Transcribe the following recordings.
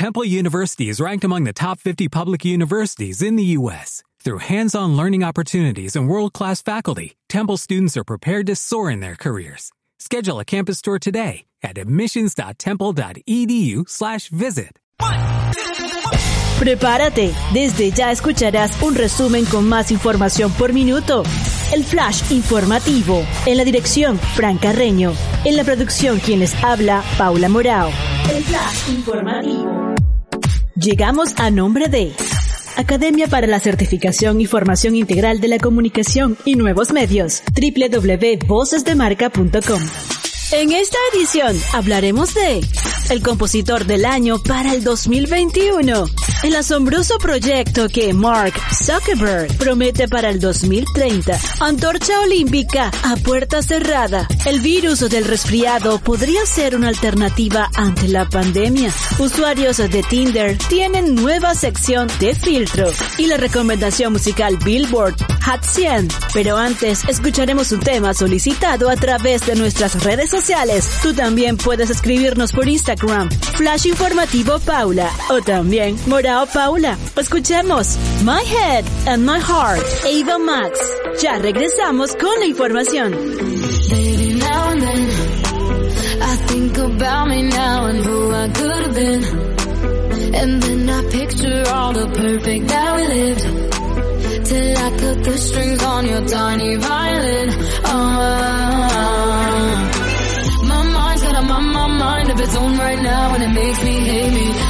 Temple University is ranked among the top 50 public universities in the U.S. Through hands-on learning opportunities and world-class faculty, Temple students are prepared to soar in their careers. Schedule a campus tour today at admissions.temple.edu/visit. Prepárate, desde ya escucharás un resumen con más información por minuto. El flash informativo. En la dirección, Fran Carreño. En la producción, quien les habla, Paula Morao. El flash informativo. Llegamos a nombre de Academia para la Certificación y Formación Integral de la Comunicación y Nuevos Medios. www.vocesdemarca.com. En esta edición hablaremos de el compositor del año para el 2021, el asombroso proyecto que Mark Zuckerberg promete para el 2030, antorcha olímpica a puerta cerrada, el virus del resfriado podría ser una alternativa ante la pandemia, usuarios de Tinder tienen nueva sección de filtro y la recomendación musical Billboard Hat 100, pero antes escucharemos un tema solicitado a través de nuestras redes sociales. Tú también puedes escribirnos por Instagram, Flash Informativo Paula, o también Paula. Escuchemos My Head and My Heart, Ava Max. Ya regresamos con la información. Baby, now and then, I think about me now and who I could have been. And then I picture all the perfect that we lived. Till I cut the strings on your tiny violin. Oh, mind of its own right now and it makes me hate me.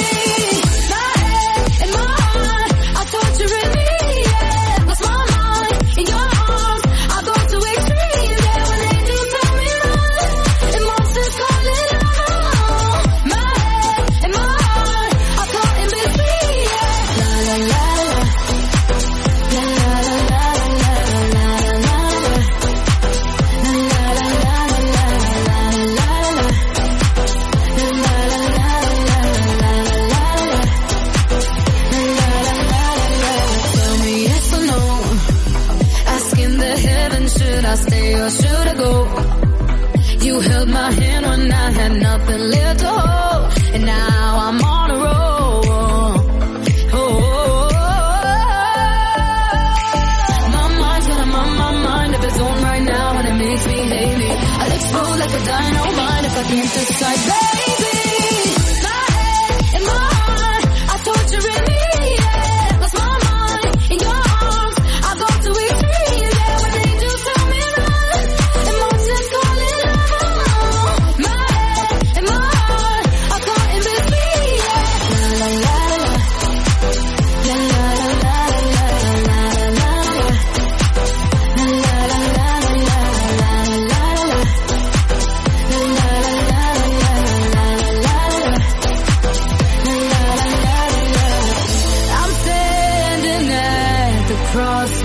Move like a dynamite if I can't decide, babe.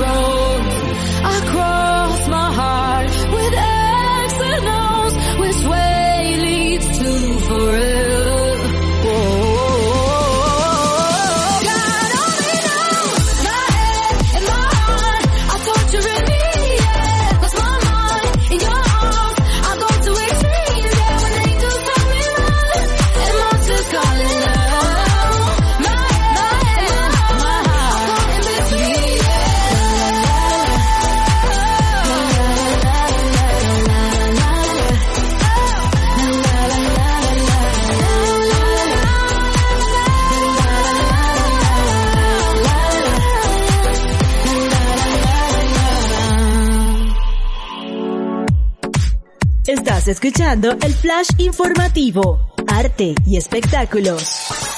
road across my heart. Escuchando el flash informativo, arte y espectáculos.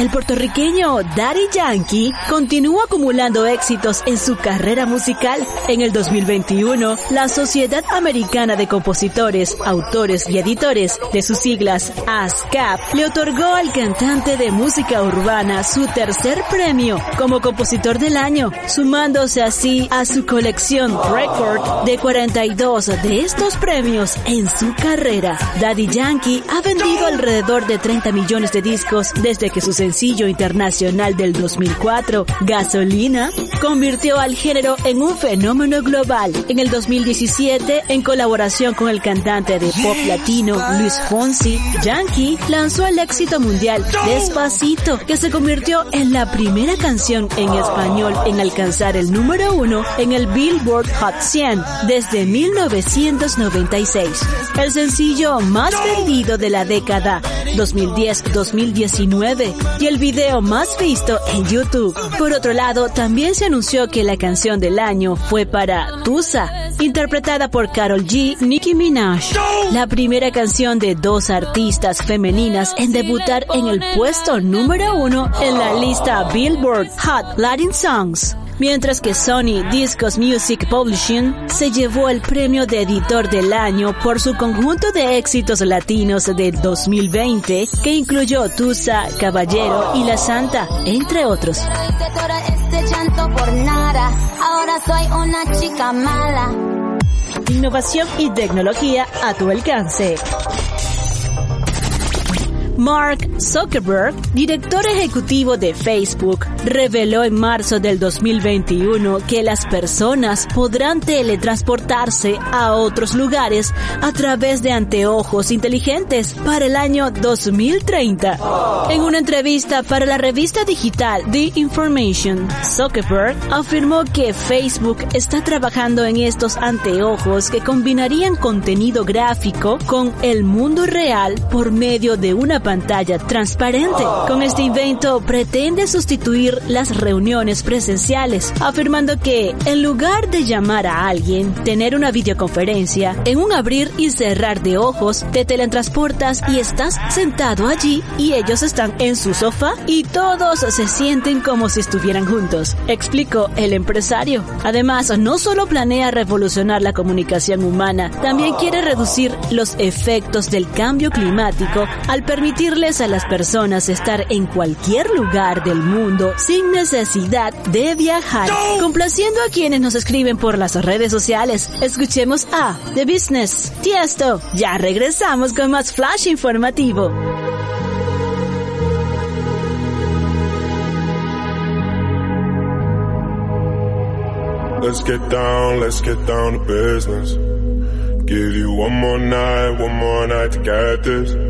El puertorriqueño Daddy Yankee continúa acumulando éxitos en su carrera musical. En el 2021, la Sociedad Americana de Compositores, Autores y Editores, de sus siglas ASCAP, le otorgó al cantante de música urbana su tercer premio como compositor del año, sumándose así a su colección Record de 42 de estos premios en su carrera. Daddy Yankee ha vendido alrededor de 30 millones de discos desde que su internacional del 2004, Gasolina, convirtió al género en un fenómeno global. En el 2017, en colaboración con el cantante de pop latino Luis Fonsi, Yankee lanzó el éxito mundial Despacito, que se convirtió en la primera canción en español en alcanzar el número uno en el Billboard Hot 100 desde 1996. El sencillo más vendido de la década 2010-2019 y el video más visto en YouTube. Por otro lado, también se anunció que la canción del año fue para Tusa, interpretada por Carol G, Nicki Minaj, la primera canción de dos artistas femeninas en debutar en el puesto número uno en la lista Billboard Hot Latin Songs mientras que Sony Discos Music Publishing se llevó el premio de editor del año por su conjunto de éxitos latinos de 2020 que incluyó Tusa, Caballero y La Santa, entre otros. Innovación y tecnología a tu alcance. Mark Zuckerberg, director ejecutivo de Facebook, reveló en marzo del 2021 que las personas podrán teletransportarse a otros lugares a través de anteojos inteligentes para el año 2030. En una entrevista para la revista digital The Information, Zuckerberg afirmó que Facebook está trabajando en estos anteojos que combinarían contenido gráfico con el mundo real por medio de una pantalla pantalla transparente. Con este invento pretende sustituir las reuniones presenciales, afirmando que en lugar de llamar a alguien, tener una videoconferencia, en un abrir y cerrar de ojos, te teletransportas y estás sentado allí y ellos están en su sofá y todos se sienten como si estuvieran juntos, explicó el empresario. Además, no solo planea revolucionar la comunicación humana, también quiere reducir los efectos del cambio climático al permitir permitirles a las personas estar en cualquier lugar del mundo sin necesidad de viajar. Complaciendo a quienes nos escriben por las redes sociales, escuchemos a The Business. Tiesto, ya regresamos con más flash informativo. Let's get down, let's get down to business. Give you one more night, one more night to get this.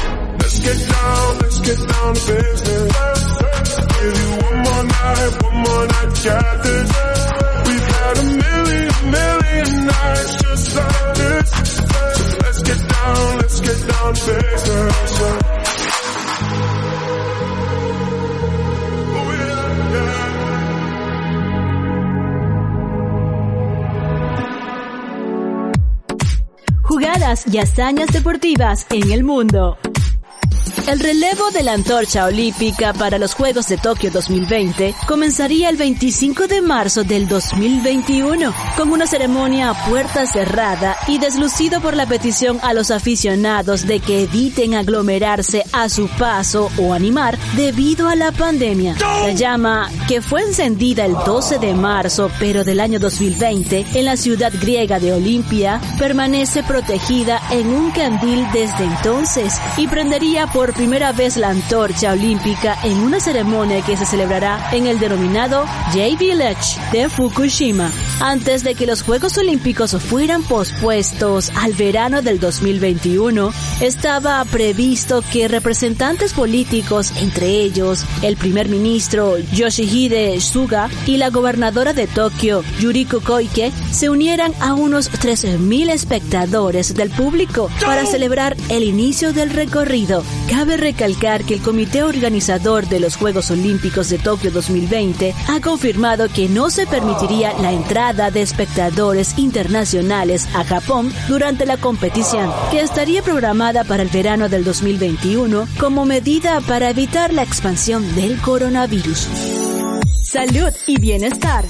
Get down, get down business. One more night, one more night, just get down, get down business. Oh, Jugadas y hazañas deportivas en el mundo. El relevo de la antorcha olímpica para los Juegos de Tokio 2020 comenzaría el 25 de marzo del 2021 con una ceremonia a puerta cerrada y deslucido por la petición a los aficionados de que eviten aglomerarse a su paso o animar debido a la pandemia. La llama, que fue encendida el 12 de marzo pero del año 2020 en la ciudad griega de Olimpia, permanece protegida en un candil desde entonces y prendería por primera vez la antorcha olímpica en una ceremonia que se celebrará en el denominado J-Village de Fukushima, antes de que los Juegos Olímpicos fueran pospuestos al verano del 2021. Estaba previsto que representantes políticos, entre ellos el primer ministro Yoshihide Suga y la gobernadora de Tokio, Yuriko Koike, se unieran a unos 13.000 espectadores del público para celebrar el inicio del recorrido. Cabe recalcar que el comité organizador de los Juegos Olímpicos de Tokio 2020 ha confirmado que no se permitiría la entrada de espectadores internacionales a Japón durante la competición, que estaría programada para el verano del 2021 como medida para evitar la expansión del coronavirus. Salud y bienestar.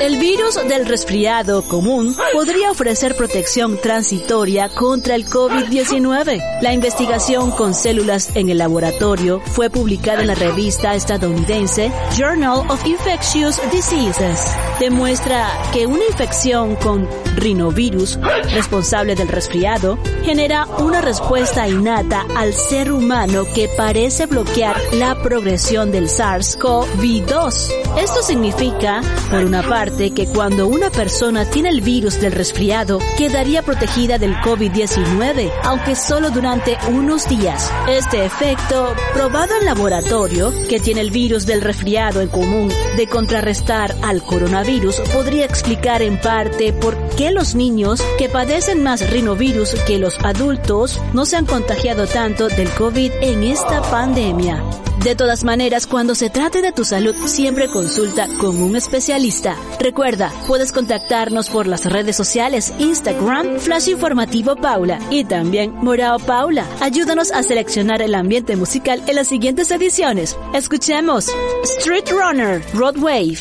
El virus del resfriado común podría ofrecer protección transitoria contra el COVID-19. La investigación con células en el laboratorio fue publicada en la revista estadounidense Journal of Infectious Diseases. Demuestra que una infección con rinovirus, responsable del resfriado, genera una respuesta innata al ser humano que parece bloquear la progresión del SARS-CoV-2. Esto significa, por una parte, que cuando una persona tiene el virus del resfriado, quedaría protegida del COVID-19, aunque solo durante unos días. Este efecto, probado en laboratorio, que tiene el virus del resfriado en común de contrarrestar al coronavirus, podría explicar en parte por qué los niños que padecen más rinovirus que los adultos no se han contagiado tanto del COVID en esta pandemia. De todas maneras, cuando se trate de tu salud, siempre consulta con un especialista. Recuerda, puedes contactarnos por las redes sociales, Instagram, Flash Informativo Paula y también Morao Paula. Ayúdanos a seleccionar el ambiente musical en las siguientes ediciones. Escuchemos Street Runner, Road Wave.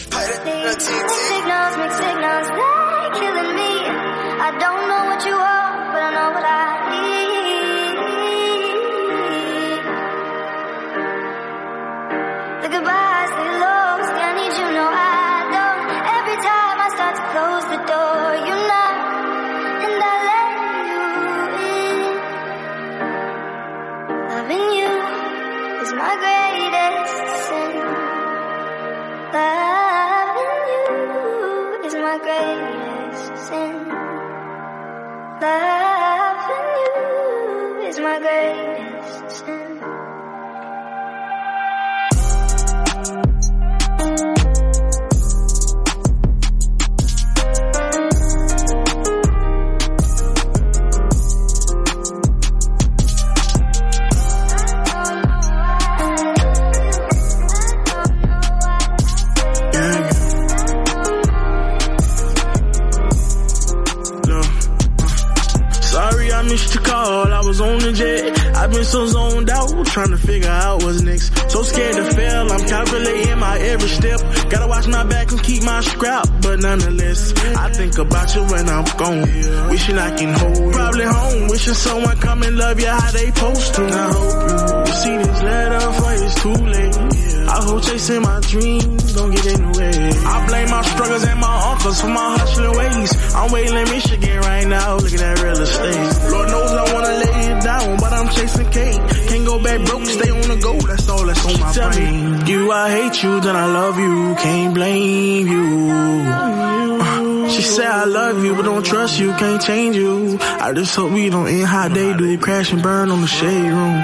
Trying to figure out what's next. So scared to fail, I'm calculating my every step. Gotta watch my back and keep my scrap, but nonetheless, I think about you when I'm gone. Wishing I can hold. Probably home, wishing someone come and love you how they supposed to. I hope you, see this letter for it's too late. I hope chasing my dreams don't get in the way. I blame my struggles and my uncles for my hustling ways. I'm waiting in Michigan right now, look at real estate. Lord knows I wanna lay down, but I'm chasing cake. Can't go back broke, stay on the go, that's all that's on my Tell brain. Me, you, I hate you, then I love you, can't blame you. Uh, she said I love you, but don't trust you, can't change you. I just hope we don't end how they do, crash and burn on the shade room.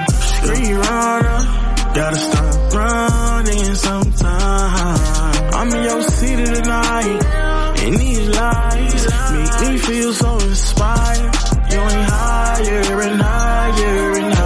Free runner, gotta stop running sometime. I'm in your city tonight, and these lights make me feel so inspired. Going higher and higher and higher.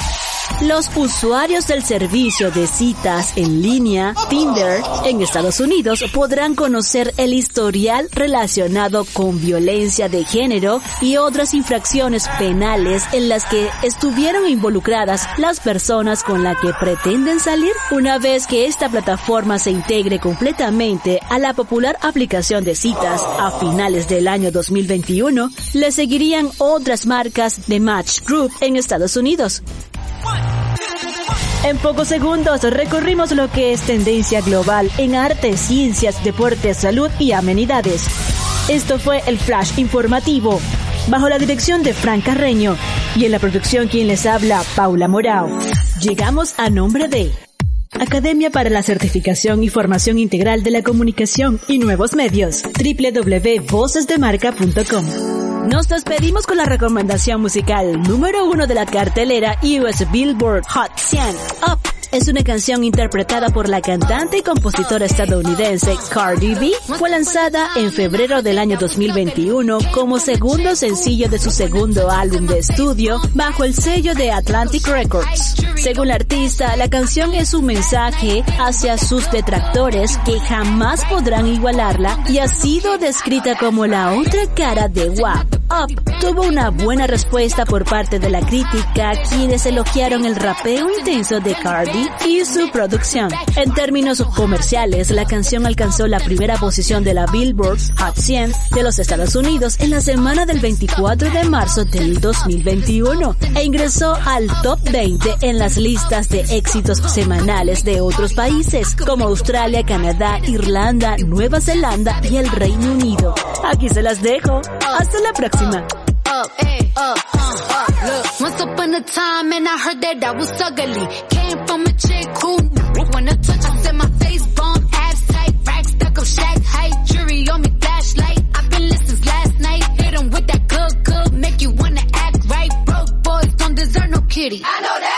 Los usuarios del servicio de citas en línea Tinder en Estados Unidos podrán conocer el historial relacionado con violencia de género y otras infracciones penales en las que estuvieron involucradas las personas con las que pretenden salir. Una vez que esta plataforma se integre completamente a la popular aplicación de citas a finales del año 2021, le seguirían otras marcas de Match Group en Estados Unidos. En pocos segundos recorrimos lo que es tendencia global en arte, ciencias, deportes, salud y amenidades. Esto fue el Flash Informativo, bajo la dirección de Frank Carreño y en la producción quien les habla, Paula Morao. Llegamos a nombre de Academia para la Certificación y Formación Integral de la Comunicación y Nuevos Medios, www.vocesdemarca.com. Nos despedimos con la recomendación musical número uno de la cartelera US Billboard Hot 100, Up es una canción interpretada por la cantante y compositora estadounidense Cardi B. Fue lanzada en febrero del año 2021 como segundo sencillo de su segundo álbum de estudio bajo el sello de Atlantic Records. Según la artista, la canción es un mensaje hacia sus detractores que jamás podrán igualarla y ha sido descrita como la otra cara de WAP. Up tuvo una buena respuesta por parte de la crítica quienes elogiaron el rapeo intenso de Cardi y su producción. En términos comerciales, la canción alcanzó la primera posición de la Billboard Hot 100 de los Estados Unidos en la semana del 24 de marzo del 2021 e ingresó al top 20 en las listas de éxitos semanales de otros países como Australia, Canadá, Irlanda, Nueva Zelanda y el Reino Unido. Aquí se las dejo. Hasta la próxima. Once upon a time and I heard that I was ugly. Came from a chick who when I touch, I said my face bomb, abs tight, rack stuck up, shack height, jury on me, flashlight. I've been listening last night, hit him with that good, good, make you wanna act right. Broke boys don't deserve no kitty. I know that's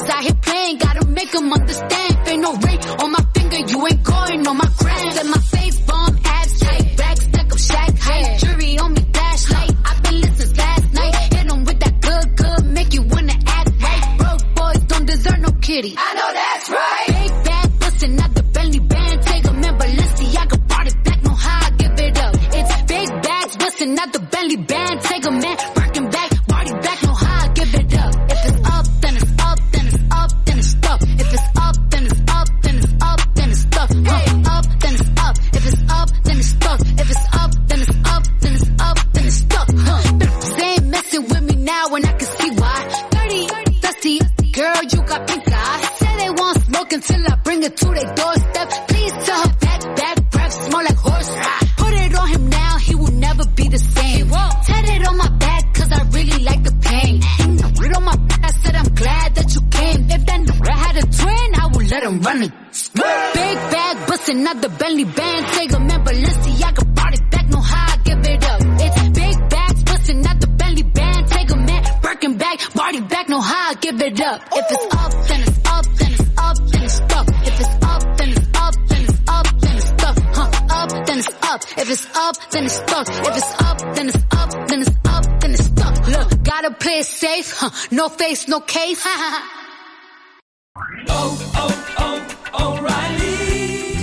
chick. Out here playing, gotta make him understand. Ain't no ring on it's up. If it's up, then it's stuck. If it's up, then it's up, then it's up, then it's stuck. Look, gotta play it safe. Huh? No face, no case. Oh, oh,